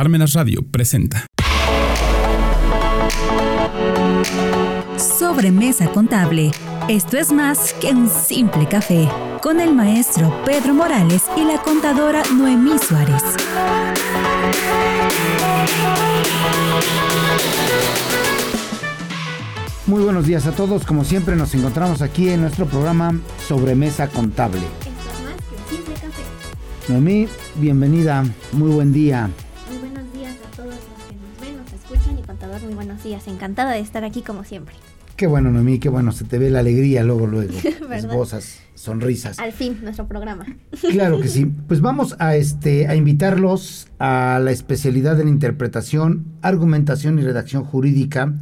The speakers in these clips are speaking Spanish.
Parmenas Radio presenta. Sobremesa contable. Esto es más que un simple café. Con el maestro Pedro Morales y la contadora Noemí Suárez. Muy buenos días a todos. Como siempre nos encontramos aquí en nuestro programa Sobremesa Contable. Esto es más que un simple café. Noemí, bienvenida. Muy buen día. Encantada de estar aquí como siempre. Qué bueno, Noemí, qué bueno. Se te ve la alegría luego, luego. Esbozas, sonrisas. Al fin, nuestro programa. Claro que sí. Pues vamos a, este, a invitarlos a la especialidad en interpretación, argumentación y redacción jurídica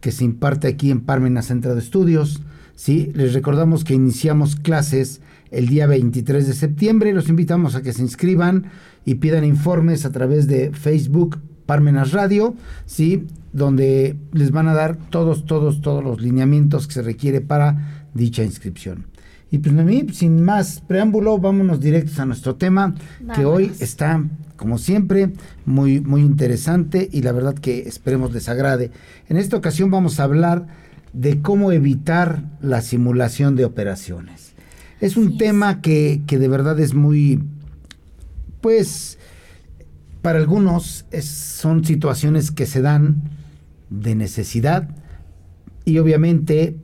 que se imparte aquí en Parmenas Centro de Estudios. Sí, les recordamos que iniciamos clases el día 23 de septiembre. Los invitamos a que se inscriban y pidan informes a través de Facebook Parmenas Radio, sí, donde les van a dar todos, todos, todos los lineamientos que se requiere para dicha inscripción. Y pues Noemí, sin más preámbulo, vámonos directos a nuestro tema, que hoy está, como siempre, muy, muy interesante y la verdad que esperemos les agrade. En esta ocasión vamos a hablar de cómo evitar la simulación de operaciones. Es un es. tema que, que de verdad es muy, pues, para algunos es- son situaciones que se dan de necesidad y obviamente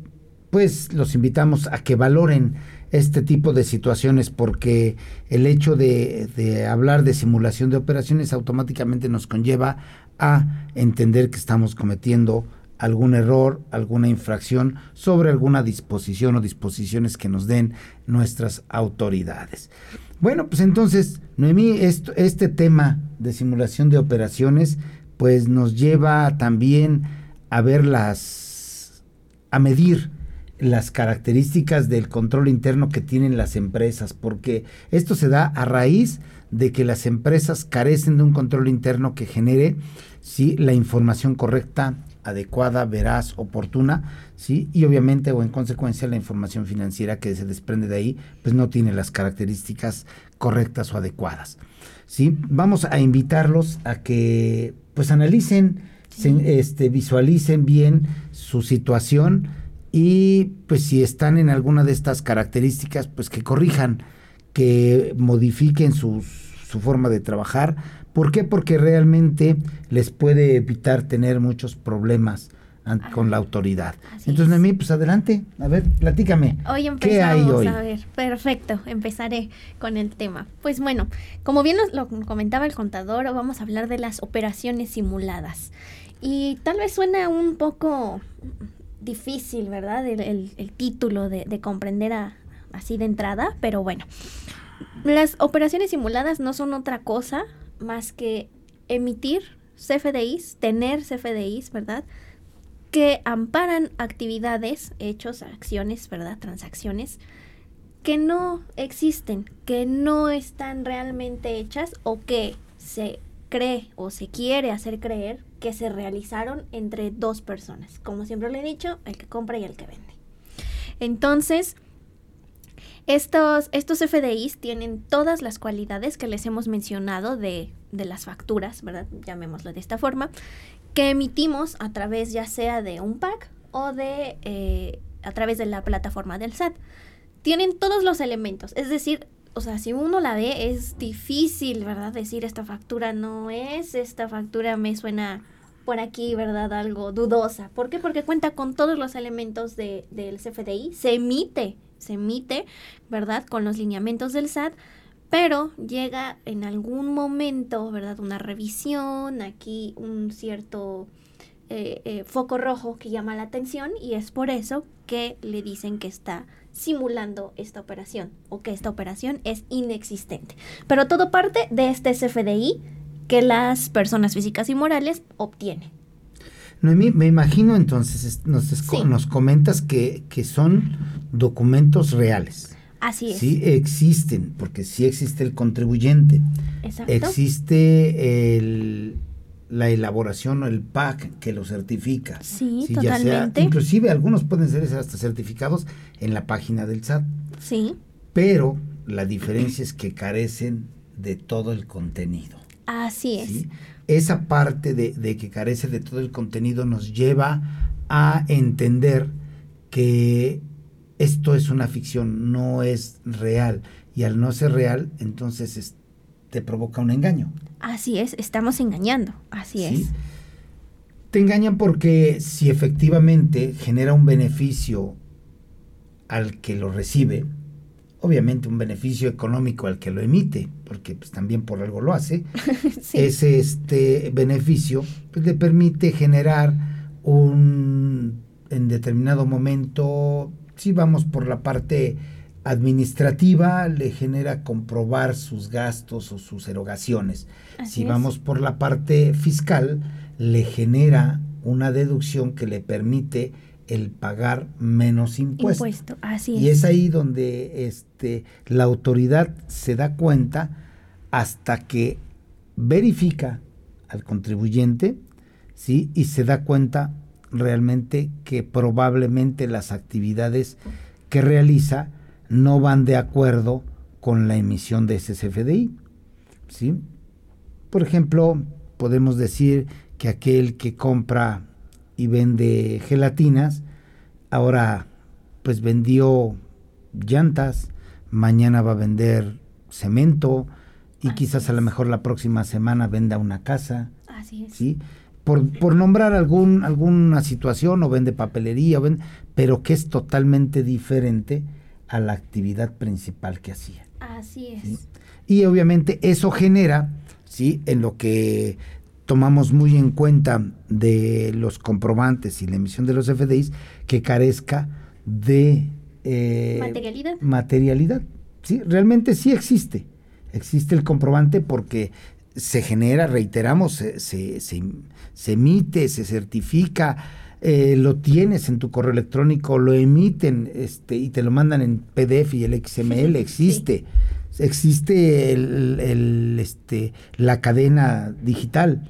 pues los invitamos a que valoren este tipo de situaciones porque el hecho de, de hablar de simulación de operaciones automáticamente nos conlleva a entender que estamos cometiendo algún error, alguna infracción sobre alguna disposición o disposiciones que nos den nuestras autoridades. Bueno, pues entonces, Noemí, este tema de simulación de operaciones, pues nos lleva también a ver las, a medir las características del control interno que tienen las empresas, porque esto se da a raíz de que las empresas carecen de un control interno que genere ¿sí? la información correcta, adecuada, veraz, oportuna, ¿sí? y obviamente o en consecuencia la información financiera que se desprende de ahí, pues no tiene las características correctas o adecuadas. ¿sí? Vamos a invitarlos a que pues analicen, se- este, visualicen bien su situación y pues si están en alguna de estas características, pues que corrijan, que modifiquen sus- su forma de trabajar. ¿Por qué? Porque realmente les puede evitar tener muchos problemas con la autoridad. Así Entonces, es. Noemí, pues adelante, a ver, platícame. Hoy empezamos ¿Qué hay hoy? a ver. Perfecto, empezaré con el tema. Pues bueno, como bien lo comentaba el contador, vamos a hablar de las operaciones simuladas. Y tal vez suena un poco difícil, ¿verdad? El, el- el título de, de comprender a- así de entrada, pero bueno. Las operaciones simuladas no son otra cosa más que emitir CFDIs, tener CFDIs, ¿verdad? Que amparan actividades, hechos, acciones, ¿verdad? Transacciones que no existen, que no están realmente hechas o que se cree o se quiere hacer creer que se realizaron entre dos personas. Como siempre le he dicho, el que compra y el que vende. Entonces, estos, estos FDIs tienen todas las cualidades que les hemos mencionado de, de las facturas, ¿verdad? Llamémoslo de esta forma, que emitimos a través ya sea de un pack o de eh, a través de la plataforma del SAT. Tienen todos los elementos, es decir, o sea, si uno la ve es difícil, ¿verdad? Decir esta factura no es, esta factura me suena por aquí, ¿verdad? Algo dudosa. ¿Por qué? Porque cuenta con todos los elementos de, del CFDI, se emite, se emite, ¿verdad? Con los lineamientos del SAT, pero llega en algún momento, ¿verdad? Una revisión, aquí un cierto eh, eh, foco rojo que llama la atención y es por eso que le dicen que está simulando esta operación o que esta operación es inexistente. Pero todo parte de este CFDI que las personas físicas y morales obtienen. Noemí, me imagino entonces, es- nos, Sí. nos comentas que, que son documentos reales. Así es. Sí existen, porque sí existe el contribuyente, Exacto. existe el, la elaboración o el PAC que lo certifica. Sí, ya sea- totalmente. inclusive algunos pueden ser hasta certificados en la página del SAT, Sí, pero la diferencia es que carecen de todo el contenido. así es. ¿sí? esa parte de, de que carece de todo el contenido nos lleva a entender que esto es una ficción, no es real. Y al no ser real, entonces te provoca un engaño. Así es, estamos engañando, así es. Te engañan porque si efectivamente genera un beneficio al que lo recibe, obviamente un beneficio económico al que lo emite, porque pues, también por algo lo hace, ese este beneficio pues, le permite generar un en determinado momento, si vamos por la parte administrativa, le genera comprobar sus gastos o sus erogaciones. si vamos por la parte fiscal, le genera una deducción que le permite el pagar menos impuestos. Impuesto, así y es ahí donde este, la autoridad se da cuenta hasta que verifica al contribuyente, ¿sí? Y se da cuenta realmente que probablemente las actividades que realiza no van de acuerdo con la emisión de ese CFDI. ¿sí? Por ejemplo, podemos decir que aquel que compra y vende gelatinas, ahora pues vendió llantas, mañana va a vender cemento y quizás a lo mejor la próxima semana venda una casa. Así es. ¿sí? Por, nombrar algún, alguna situación o vende papelería, pero que es totalmente diferente a la actividad principal que hacía. Así es. Y obviamente eso genera, ¿sí? En lo que tomamos muy en cuenta de los comprobantes y la emisión de los FDIs, que carezca de eh, materialidad. Materialidad. Sí, realmente sí existe. Existe el comprobante porque se genera, reiteramos, se, se, emite, se certifica, eh, lo tienes en tu correo electrónico, lo emiten este, y te lo mandan en PDF y el XML, existe. Existe el, este, la cadena digital,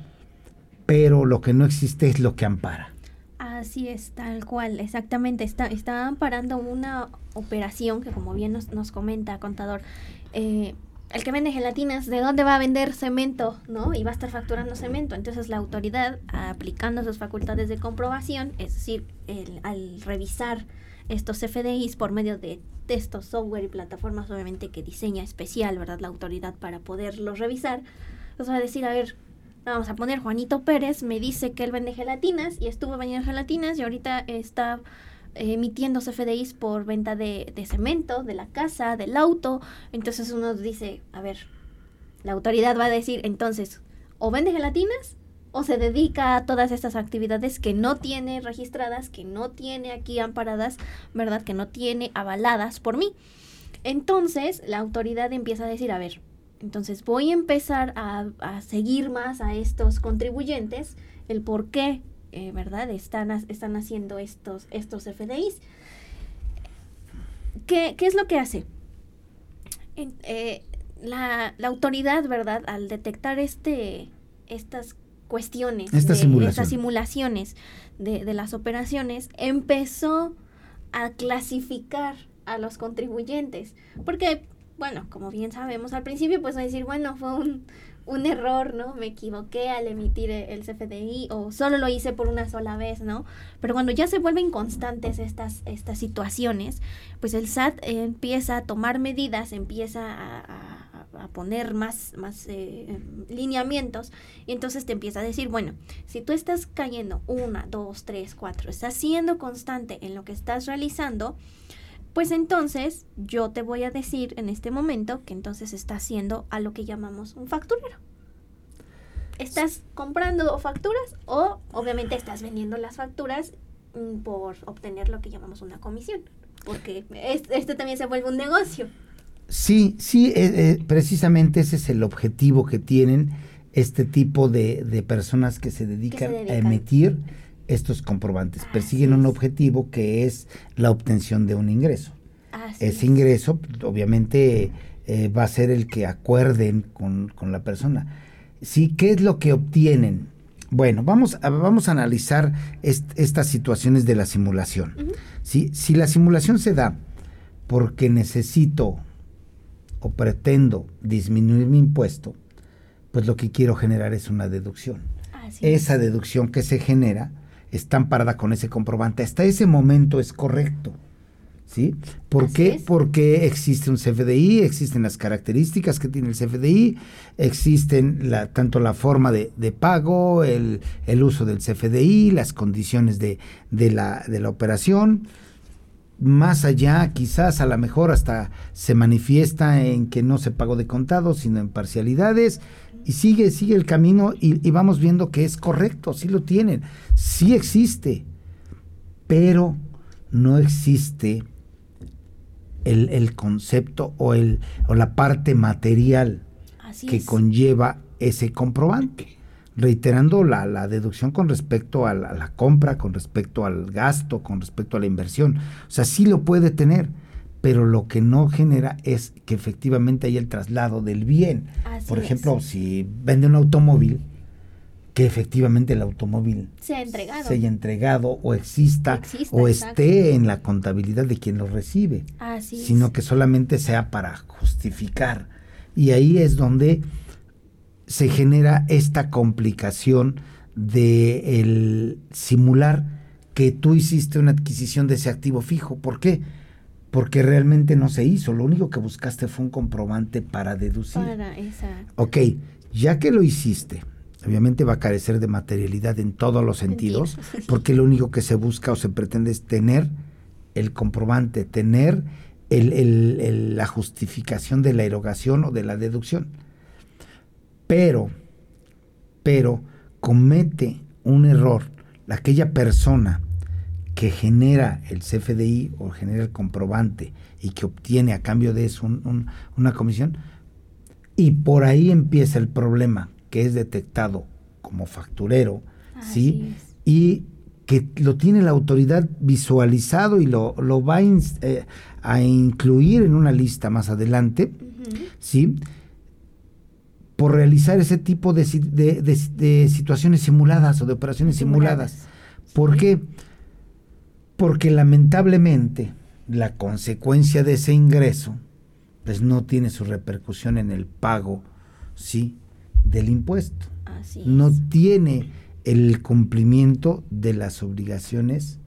pero lo que no existe es lo que ampara. Así es, tal cual, exactamente. Está, está amparando una operación que, como bien nos, nos comenta, contador, eh, el que vende gelatinas, ¿de dónde va a vender cemento? ¿No? Y va a estar facturando cemento. Entonces la autoridad, aplicando sus facultades de comprobación, es decir, al revisar estos FDIs por medio de textos, software y plataformas, obviamente que diseña especial, ¿verdad? La autoridad para poderlos revisar, pues va a decir, a ver, vamos a poner Juanito Pérez, me dice que él vende gelatinas y estuvo vendiendo gelatinas y ahorita está emitiendo CFDIs por venta de, cemento, de la casa, del auto. Entonces uno dice, a ver, la autoridad va a decir, entonces, o vende gelatinas o se dedica a todas estas actividades que no tiene registradas, que no tiene aquí amparadas, ¿verdad? Que no tiene avaladas por mí. Entonces la autoridad empieza a decir, a ver, entonces voy a empezar a, a seguir más a estos contribuyentes, el por qué eh, ¿verdad? Están, están haciendo estos, estos FDIs. ¿Qué, es lo que hace? Eh, la, autoridad, ¿verdad? Al detectar este, estas cuestiones, estas simulaciones de, de las operaciones, empezó a clasificar a los contribuyentes. Porque, bueno, como bien sabemos, al principio pues a decir, bueno, fue un, un error, ¿no? Me equivoqué al emitir el CFDI o solo lo hice por una sola vez, ¿no? Pero cuando ya se vuelven constantes estas, estas situaciones, pues el SAT empieza a tomar medidas, empieza a, poner más, más eh, lineamientos y entonces te empieza a decir, bueno, si tú estás cayendo una, dos, tres, cuatro, estás siendo constante en lo que estás realizando, pues entonces yo te voy a decir en este momento que entonces estás haciendo a lo que llamamos un facturero. Estás comprando facturas o obviamente estás vendiendo las facturas mm, por obtener lo que llamamos una comisión, porque este, también se vuelve un negocio. Sí, sí, eh, eh, precisamente ese es el objetivo que tienen este tipo de, personas que se dedican, a emitir estos comprobantes. Persiguen un objetivo que es la obtención de un ingreso. Ese ingreso, obviamente, eh, va a ser el que acuerden con, la persona. Sí, ¿qué es lo que obtienen? Bueno, vamos a, vamos a analizar estas situaciones de la simulación. Si la simulación se da porque necesito o pretendo disminuir mi impuesto, pues lo que quiero generar es una deducción. Así es. Esa deducción que se genera está amparada con ese comprobante. Hasta ese momento es correcto. ¿Sí? ¿Por Así qué? es. Porque existe un CFDI, existen las características que tiene el CFDI, existen la, tanto la forma de, de pago, el, el uso del CFDI, las condiciones de, de la, de la operación. Más allá, quizás a lo mejor hasta se manifiesta en que no se pagó de contado, sino en parcialidades. Y sigue, sigue el camino y, y vamos viendo que es correcto, sí lo tienen, sí existe, pero no existe el, el concepto o, el, o la parte material Así que es. conlleva ese comprobante. Reiterando la, la deducción con respecto a la, a la compra, con respecto al gasto, con respecto a la inversión. O sea, sí lo puede tener, pero lo que no genera es que efectivamente haya el traslado del bien. Así Por es. ejemplo, si vende un automóvil, que efectivamente el automóvil Se ha entregado. entregado o exista, o exacto. esté en la contabilidad de quien lo recibe Así es. sino que solamente sea para justificar. Y ahí es donde se genera esta complicación de el simular que tú hiciste una adquisición de ese activo fijo. ¿Por qué? Porque realmente no se hizo. Lo único que buscaste fue un comprobante para deducir. Para esa. Ok, ya que lo hiciste, obviamente va a carecer de materialidad en todos los sentidos, porque lo único que se busca o se pretende es tener el comprobante, tener el- el- el- la justificación de la erogación o de la deducción. Pero, pero comete un error aquella persona que genera el CFDI o genera el comprobante y que obtiene a cambio de eso un- un- una comisión, y por ahí empieza el problema, que es detectado como facturero, ¿sí? Es. Y que lo tiene la autoridad visualizado y lo, lo va a, eh, a incluir en una lista más adelante. ¿sí? Por realizar ese tipo de, si- de- de- de situaciones simuladas o de operaciones simuladas. ¿Por qué? Porque lamentablemente la consecuencia de ese ingreso pues no tiene su repercusión en el pago, ¿sí? del impuesto. Así No tiene el cumplimiento de las obligaciones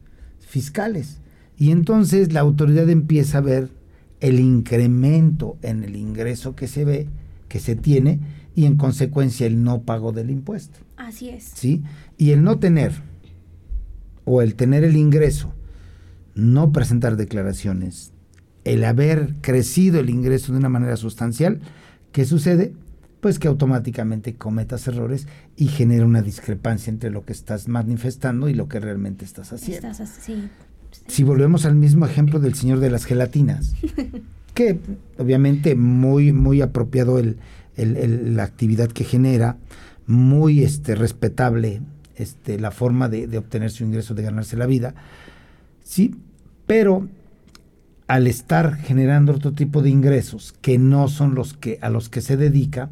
fiscales. Y entonces la autoridad empieza a ver el incremento en el ingreso que se ve, que se tiene, y en consecuencia el no pago del impuesto. Así es. ¿sí? Y el no tener o el tener el ingreso, no presentar declaraciones, el haber crecido el ingreso de una manera sustancial, ¿qué sucede? Pues que automáticamente cometas errores y genera una discrepancia entre lo que estás manifestando y lo que realmente estás haciendo. Estás así. Si volvemos al mismo ejemplo del señor de las gelatinas, que obviamente muy, muy apropiado el, el- el- la actividad que genera, muy este, respetable este, la forma de, de obtener su ingreso, de ganarse la vida, sí, pero al estar generando otro tipo de ingresos que no son los que a los que se dedica,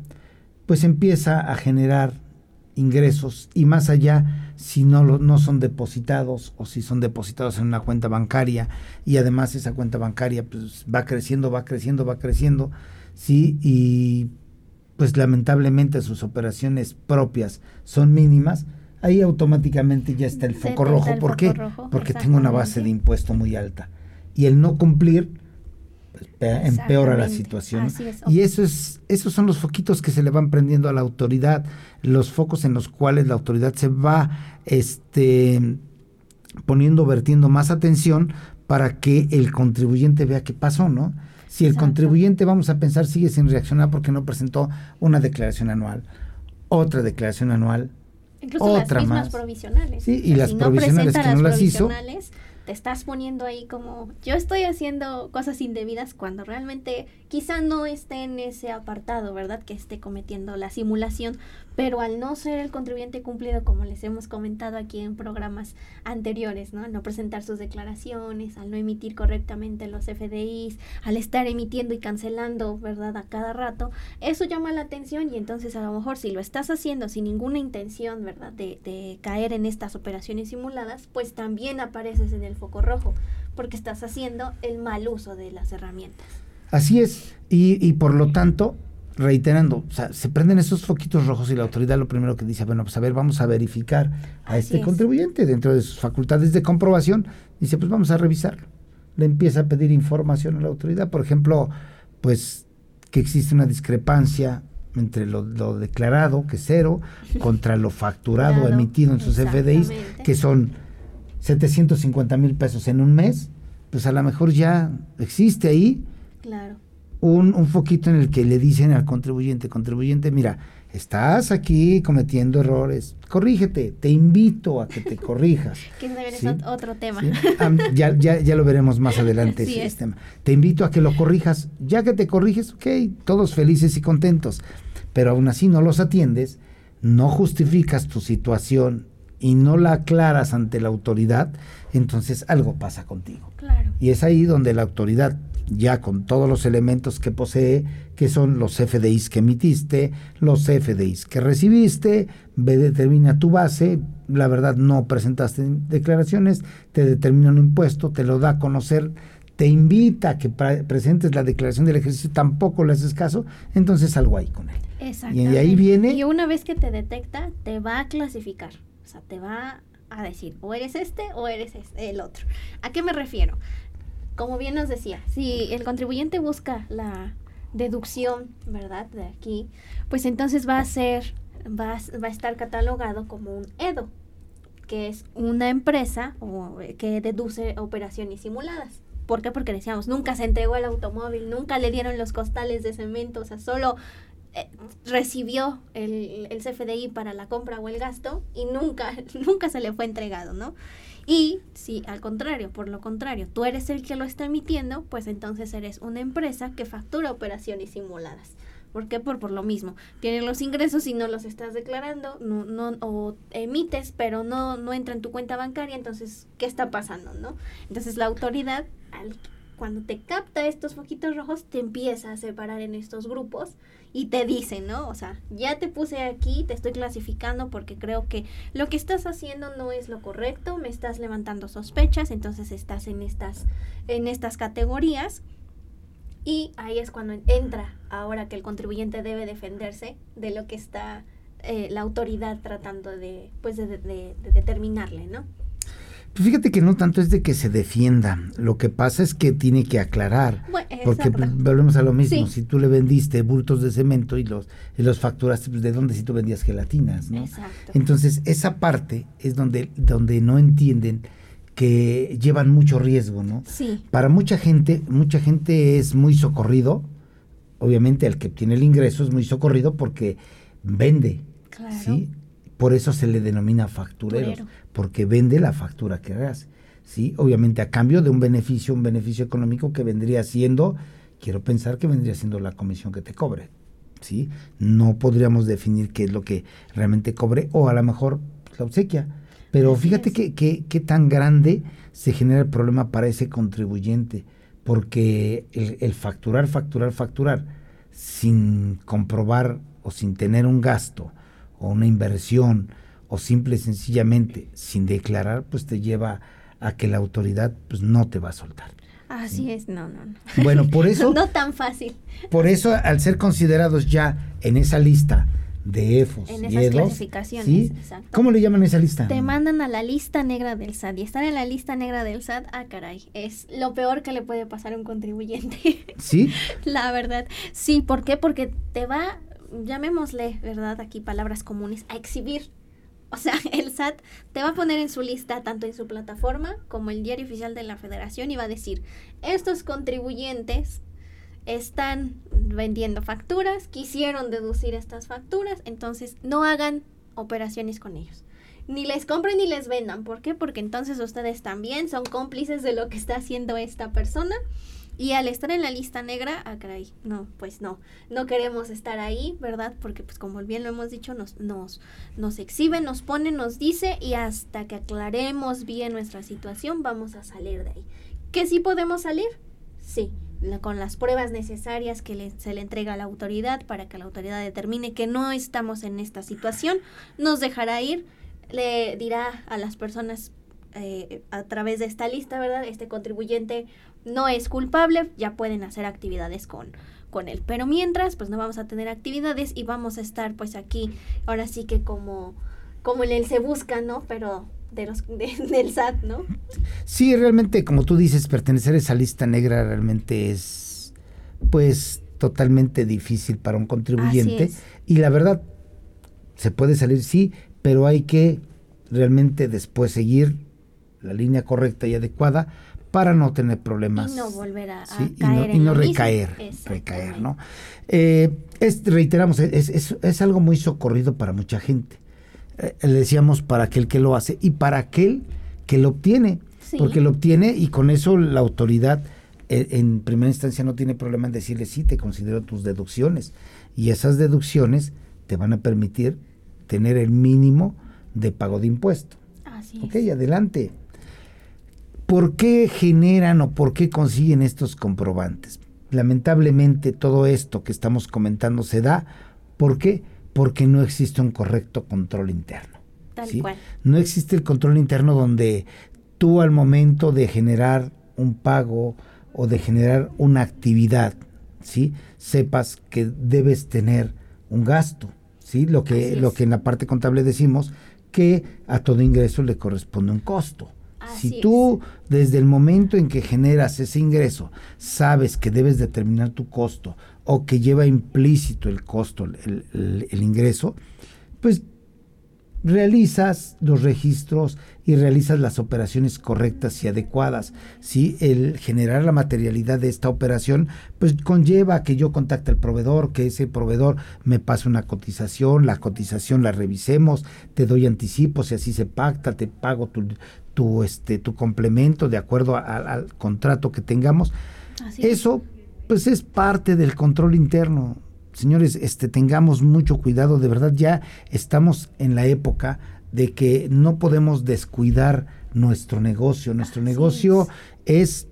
pues empieza a generar ingresos y más allá si no no son depositados o si son depositados en una cuenta bancaria y además esa cuenta bancaria pues va creciendo, va creciendo, va creciendo, sí y pues lamentablemente sus operaciones propias son mínimas, ahí automáticamente ya está el foco rojo. el ¿Por qué? rojo, Porque tengo una base de impuesto muy alta. Y el no cumplir pues, pe- empeora la situación. así es. Y eso es, esos son los foquitos que se le van prendiendo a la autoridad, los focos en los cuales la autoridad se va este, poniendo, vertiendo más atención para que el contribuyente vea qué pasó, ¿no? Si el Exacto. contribuyente, vamos a pensar, sigue sin reaccionar porque no presentó una declaración anual, otra declaración anual, Incluso Otra las mismas más. provisionales. Sí, y O sea, las si provisionales presenta que no las las hizo. provisionales, Te estás poniendo ahí como yo estoy haciendo cosas indebidas cuando realmente quizá no esté en ese apartado, ¿verdad? Que esté cometiendo la simulación, pero al no ser el contribuyente cumplido, como les hemos comentado aquí en programas anteriores, ¿no? Al no presentar sus declaraciones, al no emitir correctamente los FDIs, al estar emitiendo y cancelando, ¿verdad? A cada rato, eso llama la atención y entonces a lo mejor si lo estás haciendo sin ninguna intención, ¿verdad? De, de caer en estas operaciones simuladas, pues también apareces en el foco rojo, porque estás haciendo el mal uso de las herramientas. Así es, y, y por lo tanto, reiterando, o sea, se prenden esos foquitos rojos y la autoridad lo primero que dice, bueno, pues a ver, vamos a verificar a este contribuyente dentro de sus facultades de comprobación, dice, pues vamos a revisarlo. Le empieza a pedir información a la autoridad, por ejemplo, pues que existe una discrepancia entre lo, declarado, que es cero, contra lo facturado emitido en sus FDIs, que son 750 mil pesos en un mes, pues a lo mejor ya existe ahí. Claro un, un foquito en el que le dicen al contribuyente, contribuyente, mira, estás aquí cometiendo errores, corrígete, te invito a que te corrijas. que es otro tema. ya, ya, ya, lo veremos más adelante ese tema. Te invito a que lo corrijas, ya que te corriges, ok, todos felices y contentos, pero aún así no los atiendes, no justificas tu situación y no la aclaras ante la autoridad, entonces algo pasa contigo. Claro. Y es ahí donde la autoridad ya con todos los elementos que posee, que son los FDIs que emitiste, los FDIs que recibiste, determina tu base, la verdad no presentaste declaraciones, te determina un impuesto, te lo da a conocer, te invita a que presentes la declaración del ejercicio, tampoco le haces caso, entonces algo ahí con él. Y de ahí viene... Y una vez que te detecta, te va a clasificar, o sea, te va a decir, o eres este o eres este, el otro. ¿A qué me refiero? Como bien nos decía, si el contribuyente busca la deducción, ¿verdad? De aquí, pues entonces va a ser, va, va a estar catalogado como un EDO, que es una empresa o, que deduce operaciones simuladas. ¿Por qué? Porque decíamos, nunca se entregó el automóvil, nunca le dieron los costales de cemento, o sea, solo eh, recibió el, el, CFDI para la compra o el gasto y nunca, nunca se le fue entregado, ¿no? Y si al contrario, por lo contrario, tú eres el que lo está emitiendo, pues entonces eres una empresa que factura operaciones simuladas. ¿Por qué? Por, por lo mismo. Tienes los ingresos y no los estás declarando, no, no, o emites, pero no, no entra en tu cuenta bancaria, entonces, ¿qué está pasando? ¿no? Entonces la autoridad, al, cuando te capta estos foquitos rojos, te empieza a separar en estos grupos y te dicen, ¿no? O sea, ya te puse aquí, te estoy clasificando porque creo que lo que estás haciendo no es lo correcto, me estás levantando sospechas, entonces estás en estas, en estas categorías. Y ahí es cuando entra ahora que el contribuyente debe defenderse de lo que está eh, la autoridad tratando de, pues de determinarle, ¿no? Pues fíjate que no tanto es de que se defienda, lo que pasa es que tiene que aclarar, porque volvemos a lo mismo, si tú le vendiste bultos de cemento y los, y los facturaste, pues de dónde si tú vendías gelatinas, ¿no? Entonces esa parte es donde, donde no entienden que llevan mucho riesgo, ¿no? Sí. Para mucha gente, mucha gente es muy socorrido, obviamente el que tiene el ingreso es muy socorrido porque vende, claro. ¿sí? Por eso se le denomina factureros, porque vende la factura que hace. ¿sí? Obviamente a cambio de un beneficio, un beneficio económico que vendría siendo, quiero pensar que vendría siendo la comisión que te cobre. ¿sí? No podríamos definir qué es lo que realmente cobre o a lo mejor la obsequia. Pero fíjate qué que, tan grande se genera el problema para ese contribuyente, porque el facturar, facturar, facturar, sin comprobar o sin tener un gasto, o una inversión o simple y sencillamente sin declarar, pues te lleva a que la autoridad pues no te va a soltar. Así es, no, no, no. Bueno, por eso... no tan fácil. Por eso, al ser considerados ya en esa lista de EFOS en esas clasificaciones, ¿sí? ¿Cómo le llaman esa lista? Te mandan a la lista negra del SAT y estar en la lista negra del SAT, ah caray, es lo peor que le puede pasar a un contribuyente. ¿Sí? la verdad, sí, ¿por qué? Porque te va llamémosle, ¿verdad? Aquí palabras comunes, a exhibir. O sea, el SAT te va a poner en su lista, tanto en su plataforma como el diario oficial de la federación, y va a decir, estos contribuyentes están vendiendo facturas, quisieron deducir estas facturas, entonces no hagan operaciones con ellos. Ni les compren ni les vendan. ¿Por qué? Porque entonces ustedes también son cómplices de lo que está haciendo esta persona y al estar en la lista negra, ah, caray, no, pues no, no queremos estar ahí, ¿verdad? Porque pues como bien lo hemos dicho, nos, nos, nos exhibe, nos pone, nos dice y hasta que aclaremos bien nuestra situación vamos a salir de ahí. ¿Que sí podemos salir? Sí, con las pruebas necesarias que se le entrega a la autoridad para que la autoridad determine que no estamos en esta situación, nos dejará ir, le dirá a las personas eh, a través de esta lista, ¿verdad? Este contribuyente no es culpable, ya pueden hacer actividades con, con él. Pero mientras, pues no vamos a tener actividades y vamos a estar pues aquí, ahora sí que como, como en el se busca, ¿no? Pero de los, del SAT, ¿no? Sí, realmente, como tú dices, pertenecer a esa lista negra realmente es, pues, totalmente difícil para un contribuyente. Y la verdad, se puede salir, sí, pero hay que realmente después seguir la línea correcta y adecuada para no tener problemas. Y no volver a, caer y no, recaer, recaer, ¿no? Eh, reiteramos, es, es, algo muy socorrido para mucha gente. Eh, le decíamos para aquel que lo hace y para aquel que lo obtiene, porque lo obtiene y con eso la autoridad eh, en primera instancia no tiene problema en decirle sí, te considero tus deducciones y esas deducciones te van a permitir tener el mínimo de pago de impuesto. Así ok, adelante. ¿Por qué generan o por qué consiguen estos comprobantes? Lamentablemente todo esto que estamos comentando se da. ¿Por qué? Porque no existe un correcto control interno. Tal cual. No existe el control interno donde tú al momento de generar un pago o de generar una actividad, ¿sí? sepas que debes tener un gasto. ¿sí? Lo, que, lo que en la parte contable decimos que a todo ingreso le corresponde un costo si tú desde el momento en que generas ese ingreso sabes que debes determinar tu costo o que lleva implícito el costo, el, ingreso, pues realizas los registros y realizas las operaciones correctas y adecuadas. Si el generar la materialidad de esta operación, pues conlleva que yo contacte al proveedor, que ese proveedor me pase una cotización, la cotización la revisemos, te doy anticipo, si así se pacta, te pago tu, tu, este, tu complemento de acuerdo al contrato que tengamos. Eso, pues es parte del control interno. Señores, este, tengamos mucho cuidado, de verdad ya estamos en la época de que no podemos descuidar nuestro negocio. Nuestro negocio es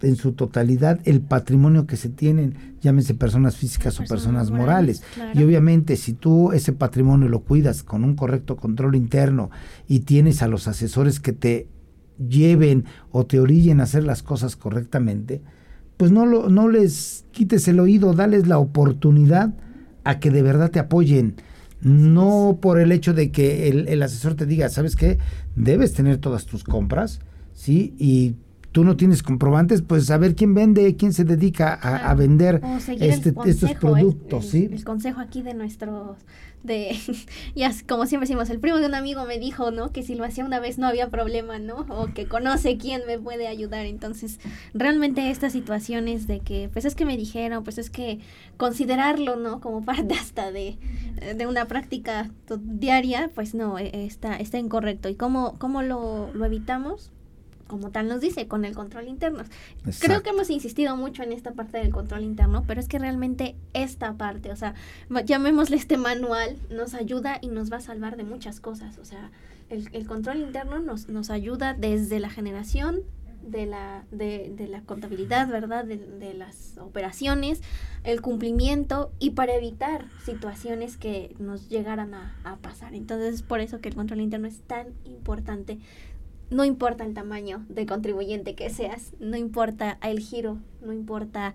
en su totalidad el patrimonio que se tienen, llámense personas físicas o personas morales. Y obviamente si tú ese patrimonio lo cuidas con un correcto control interno y tienes a los asesores que te lleven o te orillen a hacer las cosas correctamente, pues no, lo, no les quites el oído, dales la oportunidad a que de verdad te apoyen. No por el hecho de que el, el asesor te diga, ¿sabes qué? Debes tener todas tus compras, ¿sí? Y tú no tienes comprobantes, pues a ver quién vende, quién se dedica a, vender este, estos productos, el, ¿sí? El consejo aquí de nuestros, de, ya como siempre decimos, el primo de un amigo me dijo, ¿no? Que si lo hacía una vez no había problema, ¿no? O que conoce quién me puede ayudar. Entonces, realmente estas situaciones de que, pues es que me dijeron, pues es que considerarlo, ¿no? Como parte hasta de, de una práctica diaria, pues no, e, está, está incorrecto. ¿Y cómo, cómo lo, lo evitamos? Como tal nos dice, con el control interno. Creo que hemos insistido mucho en esta parte del control interno, pero es que realmente esta parte, o sea, llamémosle este manual, nos ayuda y nos va a salvar de muchas cosas. O sea, el, control interno nos, nos ayuda desde la generación de la, de, de la contabilidad, ¿verdad? De, las operaciones, el cumplimiento y para evitar situaciones que nos llegaran a, a pasar. Entonces es por eso que el control interno es tan importante no importa el tamaño de contribuyente que seas, no importa el giro, no importa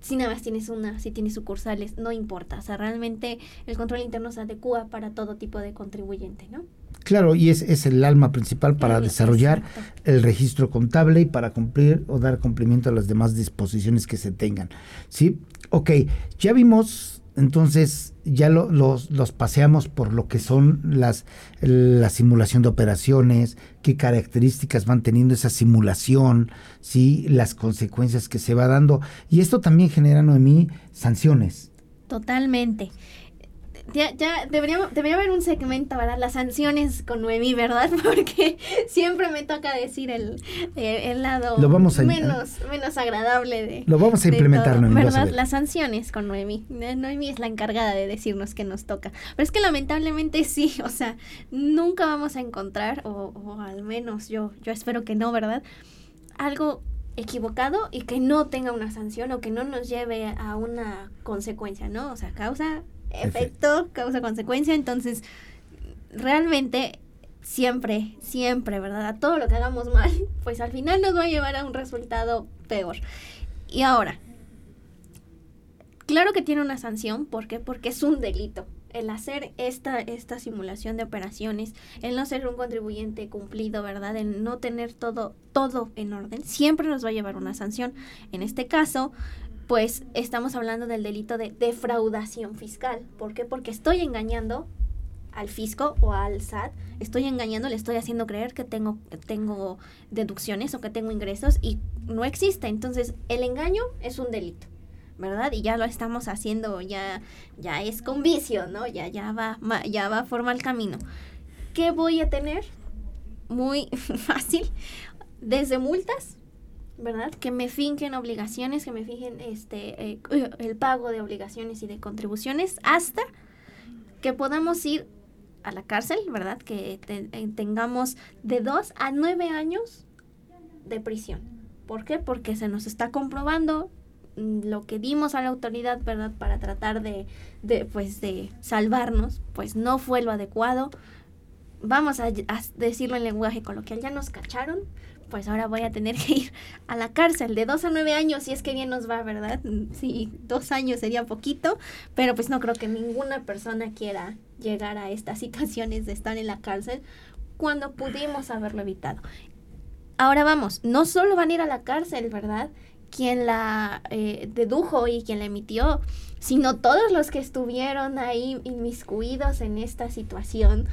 si nada más tienes una, si tienes sucursales, no importa. O sea, realmente el control interno se adecua para todo tipo de contribuyente, ¿no? Claro, y es, es el alma principal para desarrollar el registro contable y para cumplir o dar cumplimiento a las demás disposiciones que se tengan. ¿Sí? Ok, ya vimos entonces ya los, los, paseamos por lo que son las la simulación de operaciones, qué características van teniendo esa simulación, sí, las consecuencias que se va dando. Y esto también genera, Noemí, sanciones. Totalmente ya, ya debería, debería haber un segmento, ¿verdad? Las sanciones con Noemí, ¿verdad? Porque siempre me toca decir el, el, lado menos, menos agradable de. Lo vamos a implementar, Noemí. ¿Verdad? Las sanciones con Noemí. Noemí es la encargada de decirnos que nos toca. Pero es que lamentablemente sí, o sea, nunca vamos a encontrar, o, o al menos yo, yo espero que no, ¿verdad? Algo equivocado y que no tenga una sanción o que no nos lleve a una consecuencia, ¿no? O sea, causa efecto, causa consecuencia, entonces realmente siempre, siempre, ¿verdad? A todo lo que hagamos mal, pues al final nos va a llevar a un resultado peor. Y ahora, claro que tiene una sanción, ¿por qué? Porque es un delito. El hacer esta, esta simulación de operaciones, el no ser un contribuyente cumplido, ¿verdad? El no tener todo, todo en orden, siempre nos va a llevar una sanción. En este caso, pues estamos hablando del delito de defraudación fiscal. ¿Por qué? Porque estoy engañando al fisco o al SAT, estoy engañando, le estoy haciendo creer que tengo, deducciones o que tengo ingresos y no existe. Entonces, el engaño es un delito, ¿verdad? Y ya lo estamos haciendo, ya, ya es con vicio, ¿no? Ya, ya va, ya va a formar el camino. ¿Qué voy a tener? Muy fácil. Desde multas, ¿verdad? Que me finquen obligaciones, que me fijen este, eh, el pago de obligaciones y de contribuciones, hasta que podamos ir a la cárcel, ¿verdad? Que eh, tengamos de dos a nueve años de prisión. ¿Por qué? Porque se nos está comprobando mm, lo que dimos a la autoridad, ¿verdad? Para tratar de, de pues, de salvarnos, pues no fue lo adecuado. Vamos a decirlo en lenguaje coloquial, ya nos cacharon, pues ahora voy a tener que ir a la cárcel de dos a nueve años, si es que bien nos va, ¿verdad? Sí, dos años sería poquito, pero pues no creo que ninguna persona quiera llegar a estas situaciones de estar en la cárcel cuando pudimos haberlo evitado. Ahora vamos, no solo van a ir a la cárcel, ¿verdad? Quien la eh, dedujo y quien la emitió, sino todos los que estuvieron ahí inmiscuidos en esta situación,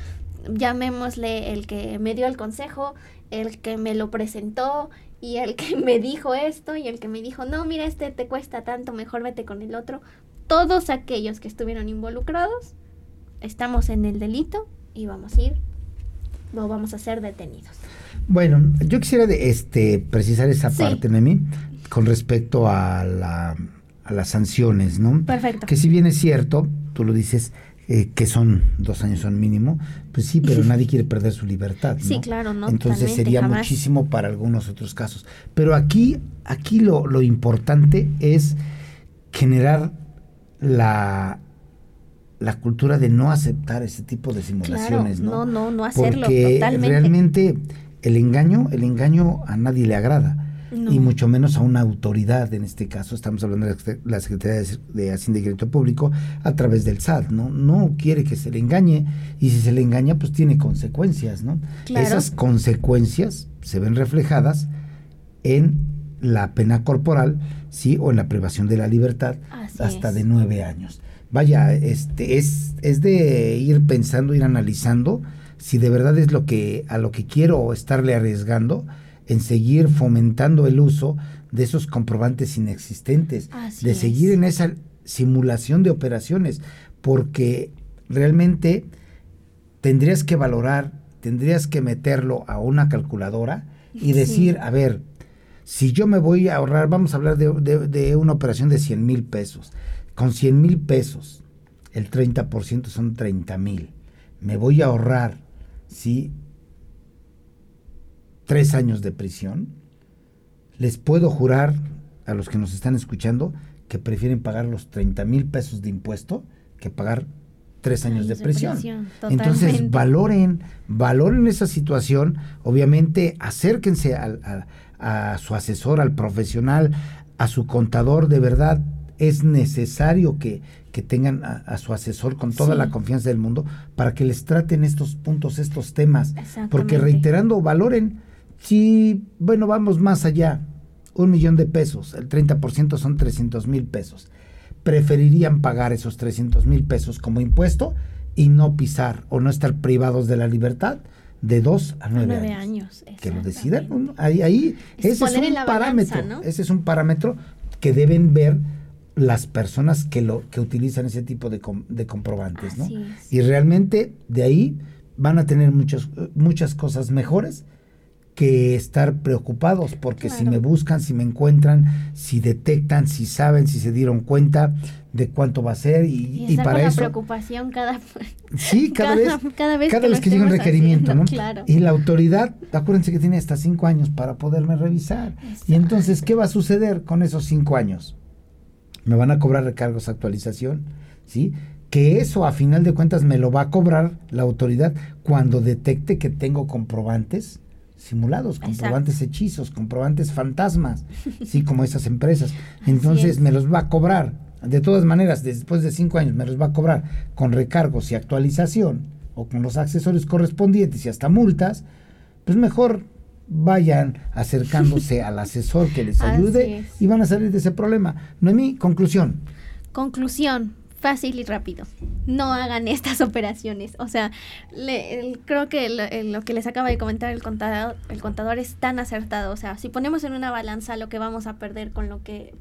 llamémosle el que me dio el consejo, el que me lo presentó y el que me dijo esto y el que me dijo, no, mira, este te cuesta tanto, mejor vete con el otro. Todos aquellos que estuvieron involucrados, estamos en el delito y vamos a ir, o vamos a ser detenidos. Bueno, yo quisiera de, este, precisar esa parte, Nemi, con respecto a, la, a las sanciones, ¿no? Perfecto. Que si bien es cierto, tú lo dices, eh, que son dos años son mínimo, pues sí, pero nadie quiere perder su libertad. ¿no? Sí, claro, no. Entonces sería muchísimo para algunos otros casos. Pero aquí, aquí lo, lo importante es generar la, la cultura de no aceptar ese tipo de simulaciones, ¿no? No, no, no hacerlo Porque realmente el engaño, el engaño a nadie le agrada y mucho menos a una autoridad, en este caso estamos hablando de la Secretaría de Hacienda y Crédito Público, a través del SAT, ¿no? No quiere que se le engañe y si se le engaña, pues tiene consecuencias, ¿no? Esas consecuencias se ven reflejadas en la pena corporal, ¿sí? O en la privación de la libertad hasta de nueve años. Vaya, este es, es de ir pensando, ir analizando si de verdad es lo que a lo que quiero estarle arriesgando en seguir fomentando el uso de esos comprobantes inexistentes, de seguir en esa simulación de operaciones, porque realmente tendrías que valorar, tendrías que meterlo a una calculadora y decir, a ver, si yo me voy a ahorrar, vamos a hablar de, de una operación de 100 mil pesos, con 100 mil pesos, el 30% son 30 mil, me voy a ahorrar, ¿sí? Tres años de prisión, les puedo jurar a los que nos están escuchando que prefieren pagar los 30 mil pesos de impuesto que pagar tres años, de prisión. Entonces, valoren, valoren esa situación, obviamente acérquense a, su asesor, al profesional, a su contador, de verdad es necesario que, que tengan a, su asesor con toda la confianza del mundo para que les traten estos puntos, estos temas, porque reiterando, valoren, si, bueno, vamos más allá, un millón de pesos, el 30% son 300 mil pesos. Preferirían pagar esos 300 mil pesos como impuesto y no pisar o no estar privados de la libertad de dos a nueve, años. que lo decidan. Ahí, ahí ese es un parámetro. Ese es un parámetro que deben ver las personas que lo que utilizan ese tipo de, de comprobantes, ¿no? Y realmente de ahí van a tener muchas muchas cosas mejores que estar preocupados, porque si me buscan, si me encuentran, si detectan, si saben, si se dieron cuenta de cuánto va a ser y, y, para eso... Preocupación cada, sí, cada, vez, cada vez, que, llega un requerimiento, ¿no? Y la autoridad, acuérdense que tiene hasta cinco años para poderme revisar. Y entonces, ¿qué va a suceder con esos cinco años? Me van a cobrar recargos actualización, ¿sí? que eso a final de cuentas me lo va a cobrar la autoridad cuando detecte que tengo comprobantes simulados, comprobantes hechizos, comprobantes fantasmas, sí, como esas empresas. Entonces me los va a cobrar. De todas maneras, después de cinco años me los va a cobrar con recargos y actualización o con los accesorios correspondientes y hasta multas. Pues mejor vayan acercándose al asesor que les ayude y van a salir de ese problema. Noemí, conclusión. Conclusión, fácil y rápido. No hagan estas operaciones. O sea, creo que lo, que les acaba de comentar el contador, el contador es tan acertado. O sea, si ponemos en una balanza lo que vamos a perder con lo que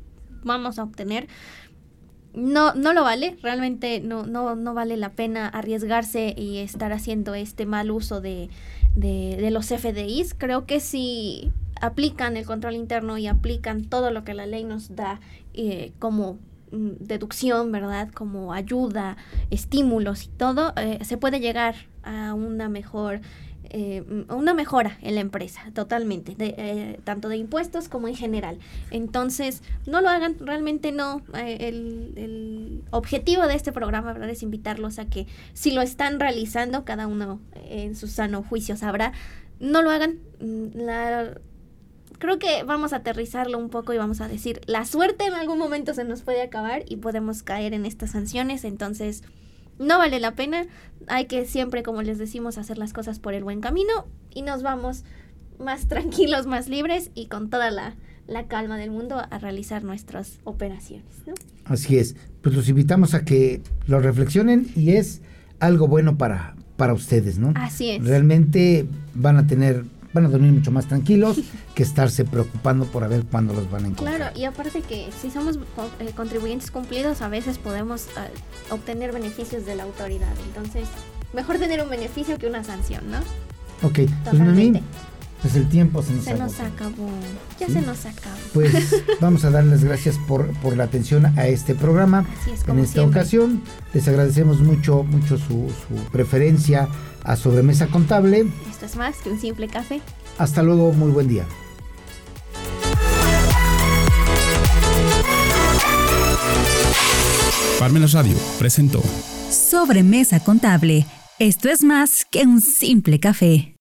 vamos a obtener, no, no lo vale, realmente no, no, no vale la pena arriesgarse y estar haciendo este mal uso de, de, los FDIs. Creo que si aplican el control interno y aplican todo lo que la ley nos da eh, como deducción, ¿verdad? Como ayuda, estímulos y todo, eh, se puede llegar a una mejor eh, una mejora en la empresa, totalmente, de, eh, tanto de impuestos como en general. Entonces, no lo hagan, realmente no. Eh, el, objetivo de este programa ¿verdad? es invitarlos a que si lo están realizando, cada uno en su sano juicio sabrá, no lo hagan. Mm, la, creo que vamos a aterrizarlo un poco y vamos a decir, la suerte en algún momento se nos puede acabar y podemos caer en estas sanciones, entonces no vale la pena. Hay que siempre, como les decimos, hacer las cosas por el buen camino y nos vamos más tranquilos, más libres y con toda la, calma del mundo a realizar nuestras operaciones. Así es. Pues los invitamos a que lo reflexionen y es algo bueno para, para ustedes, ¿no? Así es. Realmente van a tener van a dormir mucho más tranquilos que estarse preocupando por a ver cuándo los van a encontrar. Claro, y aparte que si somos eh, contribuyentes cumplidos, a veces podemos eh, obtener beneficios de la autoridad. Entonces, mejor tener un beneficio que una sanción, ¿no? Ok, pues mí, pues el tiempo se nos, se nos acabó. Ya se nos acabó. Pues vamos a darles gracias por, por la atención a este programa. en esta ocasión les agradecemos mucho, mucho su, su preferencia a Sobremesa Contable. Esto es más que un simple café. Hasta luego, muy buen día. Parmenas Radio presentó Sobremesa Contable. Esto es más que un simple café.